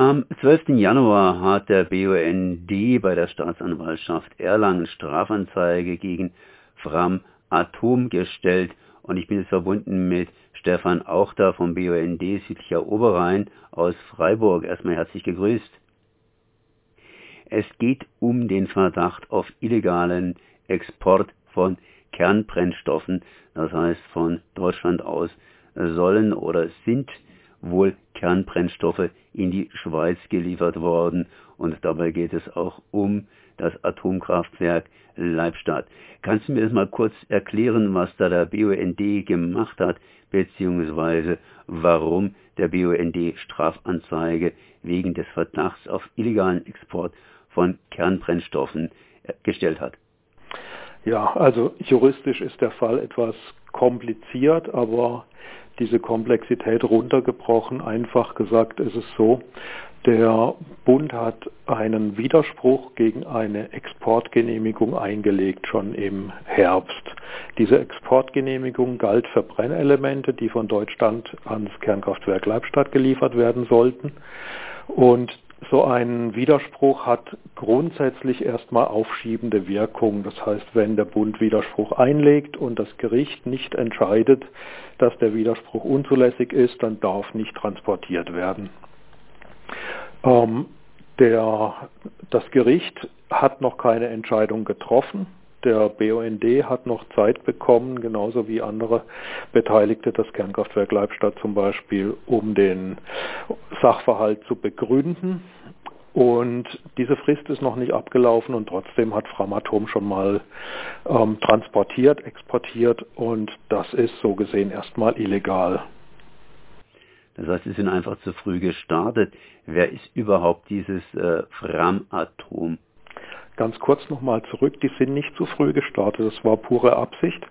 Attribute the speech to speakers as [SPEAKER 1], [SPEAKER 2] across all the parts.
[SPEAKER 1] Am 12. Januar hat der BUND bei der Staatsanwaltschaft Erlangen Strafanzeige gegen Fram Atom gestellt und ich bin jetzt verbunden mit Stefan Auchter vom BUND Südlicher Oberrhein aus Freiburg. Erstmal herzlich gegrüßt. Es geht um den Verdacht auf illegalen Export von Kernbrennstoffen, das heißt von Deutschland aus sollen oder sind wohl Kernbrennstoffe in die Schweiz geliefert worden und dabei geht es auch um das Atomkraftwerk Leibstadt. Kannst du mir das mal kurz erklären, was da der BUND gemacht hat, beziehungsweise warum der BUND Strafanzeige wegen des Verdachts auf illegalen Export von Kernbrennstoffen gestellt hat?
[SPEAKER 2] Ja, also juristisch ist der Fall etwas kompliziert, aber diese Komplexität runtergebrochen. Einfach gesagt ist es so, der Bund hat einen Widerspruch gegen eine Exportgenehmigung eingelegt, schon im Herbst. Diese Exportgenehmigung galt für Brennelemente, die von Deutschland ans Kernkraftwerk Leibstadt geliefert werden sollten. Und so ein Widerspruch hat grundsätzlich erstmal aufschiebende Wirkung. Das heißt, wenn der Bund Widerspruch einlegt und das Gericht nicht entscheidet, dass der Widerspruch unzulässig ist, dann darf nicht transportiert werden. Ähm, der, das Gericht hat noch keine Entscheidung getroffen. Der BUND hat noch Zeit bekommen, genauso wie andere Beteiligte, das Kernkraftwerk Leibstadt zum Beispiel, um den Sachverhalt zu begründen. Und diese Frist ist noch nicht abgelaufen und trotzdem hat Framatom schon mal ähm, transportiert, exportiert und das ist so gesehen erstmal illegal.
[SPEAKER 1] Das heißt, sie sind einfach zu früh gestartet. Wer ist überhaupt dieses äh, Framatom?
[SPEAKER 2] Ganz kurz nochmal zurück, die sind nicht zu früh gestartet, das war pure Absicht.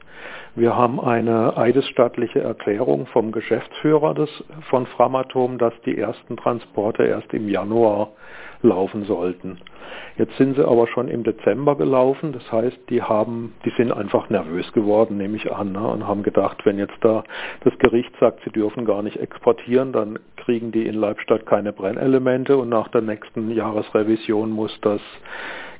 [SPEAKER 2] Wir haben eine eidesstattliche Erklärung vom Geschäftsführer des, von Framatom, dass die ersten Transporte erst im Januar laufen sollten. Jetzt sind sie aber schon im Dezember gelaufen, das heißt, die haben, die sind einfach nervös geworden, nehme ich an, ne, und haben gedacht, wenn jetzt da das Gericht sagt, sie dürfen gar nicht exportieren, dann kriegen die in Leibstadt keine Brennelemente und nach der nächsten Jahresrevision muss das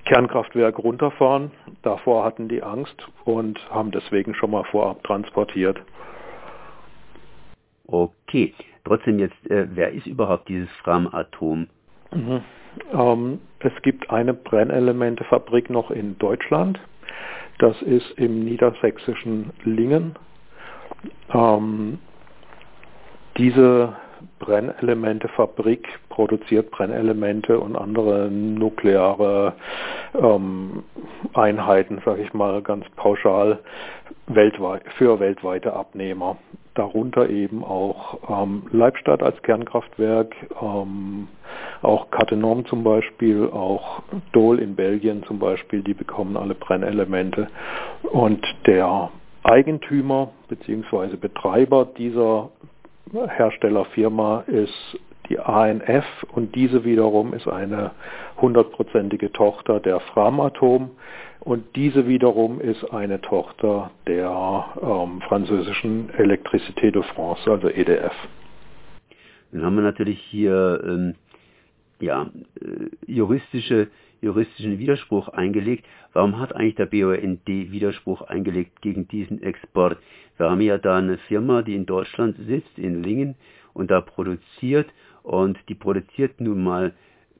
[SPEAKER 2] Kernkraftwerk runterfahren. Davor hatten die Angst und haben deswegen schon mal vorab transportiert.
[SPEAKER 1] Okay, trotzdem jetzt, äh, wer ist überhaupt dieses Framatom?
[SPEAKER 2] Mhm. Ähm, es gibt eine Brennelementefabrik noch in Deutschland. Das ist im niedersächsischen Lingen. Ähm, diese Brennelementefabrik produziert Brennelemente und andere nukleare ähm, Einheiten, sage ich mal ganz pauschal, weltweit, für weltweite Abnehmer. Darunter eben auch ähm, Leibstadt als Kernkraftwerk, ähm, auch Cattenom zum Beispiel, auch Dole in Belgien zum Beispiel, die bekommen alle Brennelemente. Und der Eigentümer bzw. Betreiber dieser Herstellerfirma ist die ANF und diese wiederum ist eine hundertprozentige Tochter der Framatom und diese wiederum ist eine Tochter der ähm, französischen Electricité de France, also EDF.
[SPEAKER 1] Dann haben wir natürlich hier ähm, ja, äh, juristische, juristischen Widerspruch eingelegt. Warum hat eigentlich der BUND Widerspruch eingelegt gegen diesen Export? Wir haben ja da eine Firma, die in Deutschland sitzt, in Lingen, und da produziert, und die produziert nun mal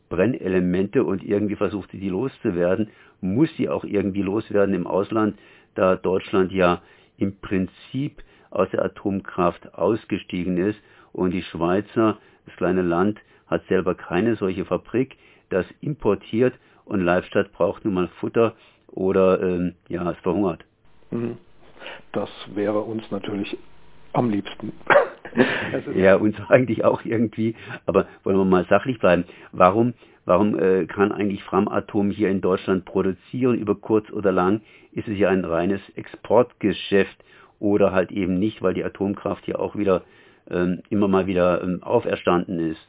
[SPEAKER 1] Brennelemente und irgendwie versucht sie die loszuwerden, muss sie auch irgendwie loswerden im Ausland, da Deutschland ja im Prinzip aus der Atomkraft ausgestiegen ist und die Schweizer, das kleine Land, hat selber keine solche Fabrik, das importiert und Leibstadt braucht nun mal Futter oder ähm, ja, es verhungert.
[SPEAKER 2] Mhm. Das wäre uns natürlich am liebsten.
[SPEAKER 1] ja, uns eigentlich auch irgendwie. Aber wollen wir mal sachlich bleiben. Warum, warum äh, kann eigentlich Framatom hier in Deutschland produzieren über kurz oder lang? Ist es ja ein reines Exportgeschäft oder halt eben nicht, weil die Atomkraft ja auch wieder ähm, immer mal wieder ähm, auferstanden ist?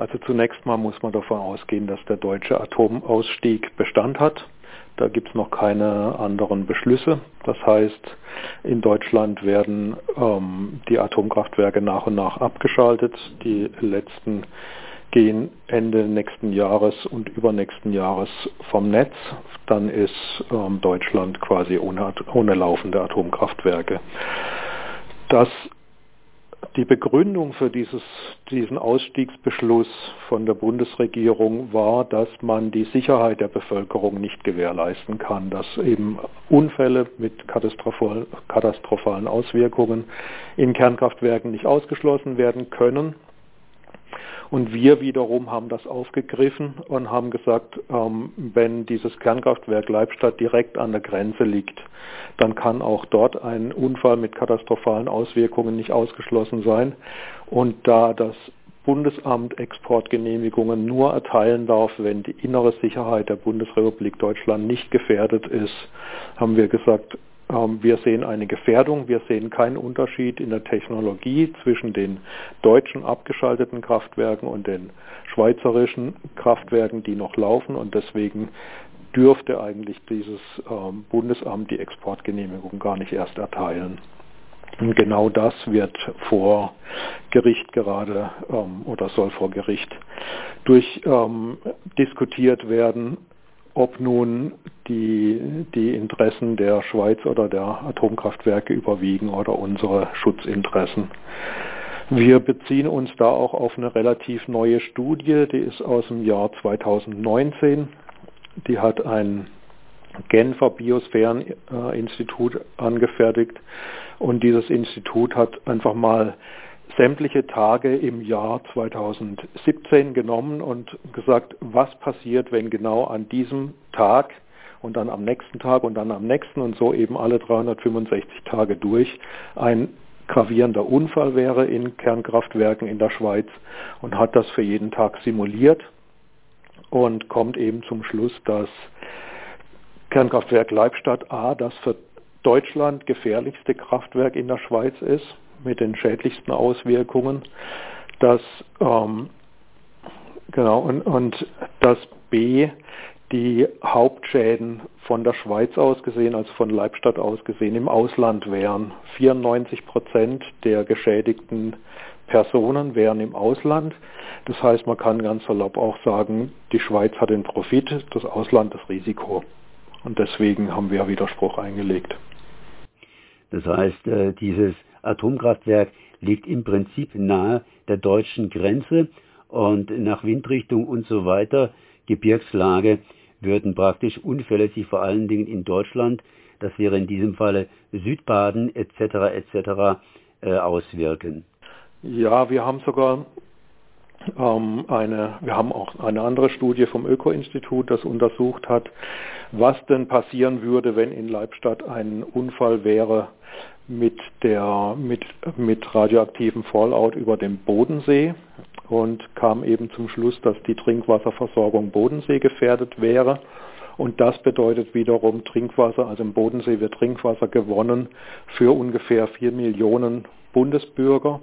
[SPEAKER 2] Also zunächst mal muss man davon ausgehen, dass der deutsche Atomausstieg Bestand hat. Da gibt es noch keine anderen Beschlüsse. Das heißt, in Deutschland werden ähm, die Atomkraftwerke nach und nach abgeschaltet. Die letzten gehen Ende nächsten Jahres und übernächsten Jahres vom Netz. Dann ist ähm, Deutschland quasi ohne, ohne laufende Atomkraftwerke. Das die Begründung für dieses, diesen Ausstiegsbeschluss von der Bundesregierung war, dass man die Sicherheit der Bevölkerung nicht gewährleisten kann, dass eben Unfälle mit katastrophalen Auswirkungen in Kernkraftwerken nicht ausgeschlossen werden können und wir wiederum haben das aufgegriffen und haben gesagt, ähm, wenn dieses Kernkraftwerk Leibstadt direkt an der Grenze liegt, dann kann auch dort ein Unfall mit katastrophalen Auswirkungen nicht ausgeschlossen sein. Und da das Bundesamt Exportgenehmigungen nur erteilen darf, wenn die innere Sicherheit der Bundesrepublik Deutschland nicht gefährdet ist, haben wir gesagt, wir sehen eine Gefährdung, wir sehen keinen Unterschied in der Technologie zwischen den deutschen abgeschalteten Kraftwerken und den schweizerischen Kraftwerken, die noch laufen. Und deswegen dürfte eigentlich dieses ähm, Bundesamt die Exportgenehmigung gar nicht erst erteilen. Und genau das wird vor Gericht gerade ähm, oder soll vor Gericht durch ähm, diskutiert werden, ob nun die, die Interessen der Schweiz oder der Atomkraftwerke überwiegen oder unsere Schutzinteressen. Wir beziehen uns da auch auf eine relativ neue Studie, die ist aus dem Jahr 2019. Die hat ein Genfer Biosphäreninstitut angefertigt und dieses Institut hat einfach mal sämtliche Tage im Jahr 2017 genommen und gesagt, was passiert, wenn genau an diesem Tag und dann am nächsten Tag und dann am nächsten und so eben alle 365 Tage durch ein gravierender Unfall wäre in Kernkraftwerken in der Schweiz und hat das für jeden Tag simuliert und kommt eben zum Schluss, dass Kernkraftwerk Leibstadt A das für Deutschland gefährlichste Kraftwerk in der Schweiz ist mit den schädlichsten Auswirkungen, dass ähm, genau und, und dass B die Hauptschäden von der Schweiz aus gesehen, also von Leibstadt aus gesehen, im Ausland wären. 94 Prozent der geschädigten Personen wären im Ausland. Das heißt, man kann ganz salopp auch sagen, die Schweiz hat den Profit, das Ausland das Risiko. Und deswegen haben wir Widerspruch eingelegt.
[SPEAKER 1] Das heißt, äh, dieses Atomkraftwerk liegt im Prinzip nahe der deutschen Grenze und nach Windrichtung und so weiter, Gebirgslage, würden praktisch Unfälle sich vor allen Dingen in Deutschland, das wäre in diesem Falle Südbaden etc. etc. Äh, auswirken.
[SPEAKER 2] Ja, wir haben sogar ähm, eine, wir haben auch eine andere Studie vom Öko-Institut, das untersucht hat, was denn passieren würde, wenn in Leibstadt ein Unfall wäre mit der mit, mit radioaktivem Fallout über dem Bodensee und kam eben zum Schluss, dass die Trinkwasserversorgung Bodensee gefährdet wäre. Und das bedeutet wiederum Trinkwasser, also im Bodensee wird Trinkwasser gewonnen für ungefähr vier Millionen Bundesbürger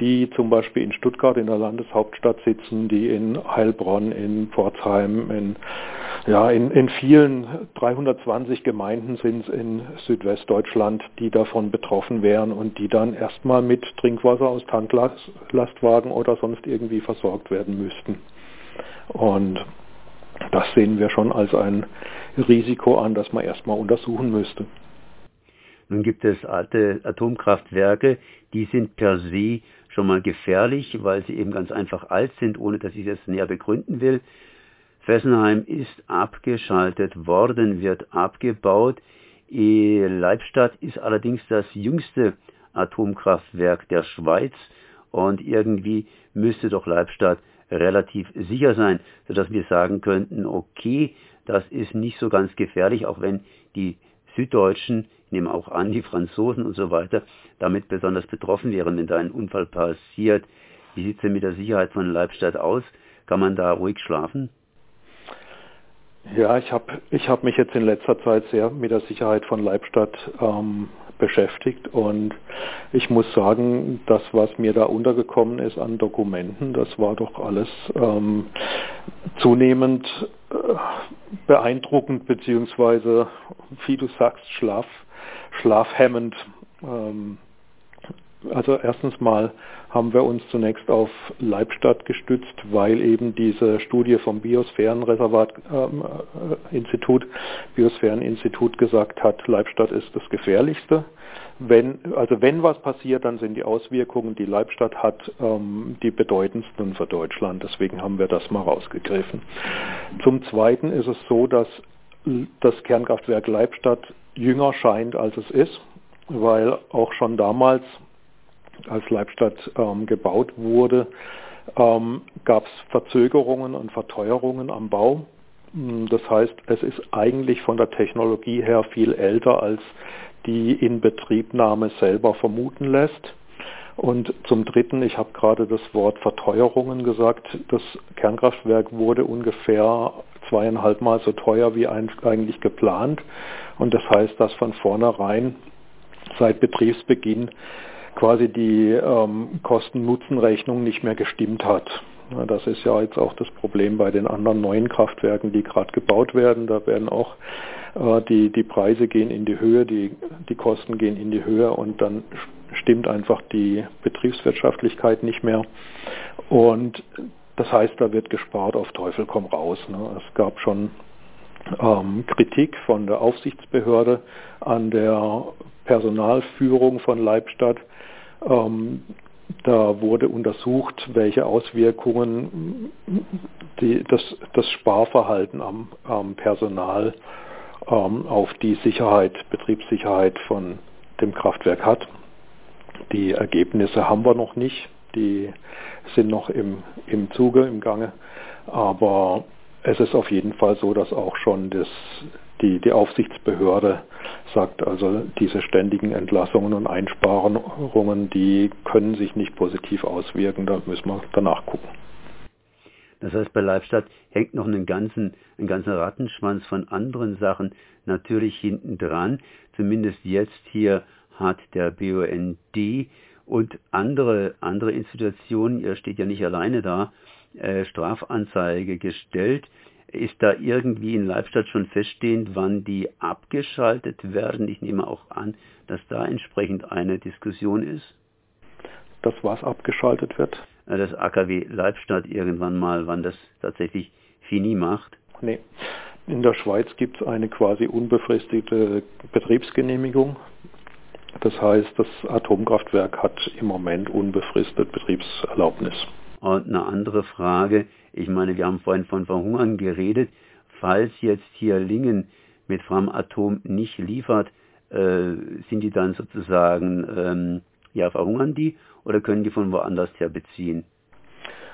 [SPEAKER 2] die zum Beispiel in Stuttgart in der Landeshauptstadt sitzen, die in Heilbronn, in Pforzheim, in, ja, in, in vielen 320 Gemeinden sind in Südwestdeutschland, die davon betroffen wären und die dann erstmal mit Trinkwasser aus Tanklastwagen oder sonst irgendwie versorgt werden müssten. Und das sehen wir schon als ein Risiko an, das man erstmal untersuchen müsste.
[SPEAKER 1] Nun gibt es alte Atomkraftwerke, die sind per se schon mal gefährlich, weil sie eben ganz einfach alt sind, ohne dass ich das näher begründen will. Fessenheim ist abgeschaltet worden, wird abgebaut. Leibstadt ist allerdings das jüngste Atomkraftwerk der Schweiz und irgendwie müsste doch Leibstadt relativ sicher sein, sodass wir sagen könnten, okay, das ist nicht so ganz gefährlich, auch wenn die Süddeutschen nehme auch an, die Franzosen und so weiter, damit besonders betroffen wären, wenn da ein Unfall passiert. Wie sieht es denn mit der Sicherheit von Leibstadt aus? Kann man da ruhig schlafen?
[SPEAKER 2] Ja, ich habe ich hab mich jetzt in letzter Zeit sehr mit der Sicherheit von Leibstadt ähm, beschäftigt und ich muss sagen, das, was mir da untergekommen ist an Dokumenten, das war doch alles ähm, zunehmend äh, beeindruckend beziehungsweise, wie du sagst, schlaf, schlafhemmend. Ähm, Also erstens mal haben wir uns zunächst auf Leibstadt gestützt, weil eben diese Studie vom Biosphärenreservat-Institut, ähm, äh, Biosphäreninstitut gesagt hat, Leibstadt ist das gefährlichste. Wenn, also wenn was passiert, dann sind die Auswirkungen, die Leibstadt hat, ähm, die bedeutendsten für Deutschland. Deswegen haben wir das mal rausgegriffen. Zum Zweiten ist es so, dass das Kernkraftwerk Leibstadt jünger scheint, als es ist, weil auch schon damals als Leibstadt ähm, gebaut wurde, ähm, gab es Verzögerungen und Verteuerungen am Bau. Hm, das heißt, es ist eigentlich von der Technologie her viel älter, als die Inbetriebnahme selber vermuten lässt. Und zum Dritten, ich habe gerade das Wort Verteuerungen gesagt, das Kernkraftwerk wurde ungefähr zweieinhalb Mal so teuer wie eigentlich geplant. Und das heißt, dass von vornherein seit Betriebsbeginn quasi die ähm, Kosten-Nutzen-Rechnung nicht mehr gestimmt hat. Das ist ja jetzt auch das Problem bei den anderen neuen Kraftwerken, die gerade gebaut werden. Da werden auch äh, die, die Preise gehen in die Höhe, die, die Kosten gehen in die Höhe und dann stimmt einfach die Betriebswirtschaftlichkeit nicht mehr. Und das heißt, da wird gespart auf Teufel komm raus. Ne? Es gab schon ähm, Kritik von der Aufsichtsbehörde an der Personalführung von Leibstadt. Ähm, da wurde untersucht, welche Auswirkungen die, das, das, Sparverhalten am, am Personal ähm, auf die Sicherheit, Betriebssicherheit von dem Kraftwerk hat. Die Ergebnisse haben wir noch nicht, die sind noch im, im Zuge, im Gange, aber es ist auf jeden Fall so, dass auch schon das, die, die Aufsichtsbehörde sagt, also diese ständigen Entlassungen und Einsparungen, die können sich nicht positiv auswirken, da müssen wir danach gucken.
[SPEAKER 1] Das heißt, bei Leibstadt hängt noch einen ganzen, ein ganzer Rattenschwanz von anderen Sachen natürlich hinten dran. Zumindest jetzt hier hat der BUND und andere, andere Institutionen, ihr steht ja nicht alleine da, äh, Strafanzeige gestellt. Ist da irgendwie in Leibstadt schon feststehend, wann die abgeschaltet werden? Ich nehme auch an, dass da entsprechend eine Diskussion ist.
[SPEAKER 2] Das was abgeschaltet wird?
[SPEAKER 1] Äh, das AKW Leibstadt irgendwann mal, wann das tatsächlich fini macht?
[SPEAKER 2] Nee. In der Schweiz gibt es eine quasi unbefristete Betriebsgenehmigung. Das heißt, das Atomkraftwerk hat im Moment unbefristet Betriebserlaubnis.
[SPEAKER 1] Und eine andere Frage, ich meine, wir haben vorhin von Verhungern geredet. Falls jetzt hier Lingen mit Framatom nicht liefert, äh, sind die dann sozusagen, ähm, ja, verhungern die oder können die von woanders her beziehen?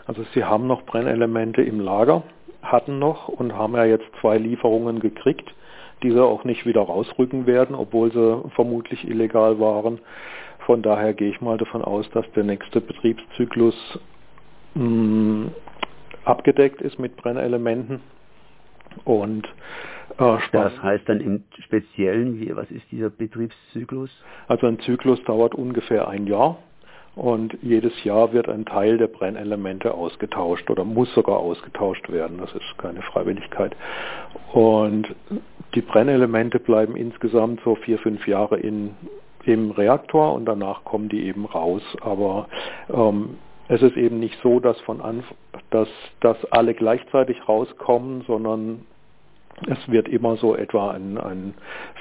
[SPEAKER 2] Also sie haben noch Brennelemente im Lager, hatten noch und haben ja jetzt zwei Lieferungen gekriegt, die sie auch nicht wieder rausrücken werden, obwohl sie vermutlich illegal waren. Von daher gehe ich mal davon aus, dass der nächste Betriebszyklus mh, abgedeckt ist mit Brennelementen. Und
[SPEAKER 1] äh, das heißt dann im Speziellen, wie, was ist dieser Betriebszyklus?
[SPEAKER 2] Also ein Zyklus dauert ungefähr ein Jahr und jedes Jahr wird ein Teil der Brennelemente ausgetauscht oder muss sogar ausgetauscht werden. Das ist keine Freiwilligkeit. Und die Brennelemente bleiben insgesamt so vier, fünf Jahre in, im Reaktor und danach kommen die eben raus. Aber ähm, es ist eben nicht so, dass von Anf dass, dass alle gleichzeitig rauskommen, sondern es wird immer so etwa ein, ein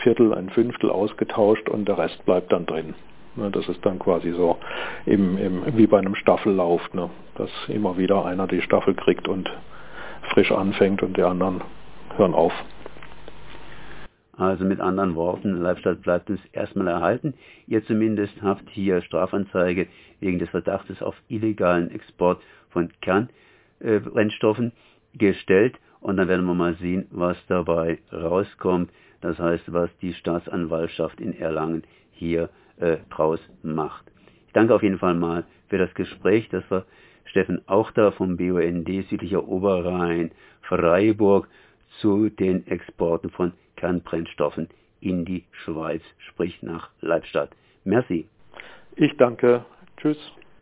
[SPEAKER 2] Viertel, ein Fünftel ausgetauscht und der Rest bleibt dann drin. Ne, das ist dann quasi so im, im, wie bei einem Staffellauf, ne, dass immer wieder einer die Staffel kriegt und frisch anfängt und die anderen hören auf.
[SPEAKER 1] Also mit anderen Worten, Leibstadt bleibt uns erstmal erhalten. Ihr zumindest habt hier Strafanzeige wegen des Verdachtes auf illegalen Export von Kernbrennstoffen äh, gestellt. Und dann werden wir mal sehen, was dabei rauskommt. Das heißt, was die Staatsanwaltschaft in Erlangen hier äh, draus macht. Ich danke auf jeden Fall mal für das Gespräch. Das war Steffen Auchter vom BUND Südlicher Oberrhein Freiburg zu den Exporten von Kernbrennstoffen in die Schweiz, sprich nach Leibstadt. Merci.
[SPEAKER 2] Ich danke. Tschüss.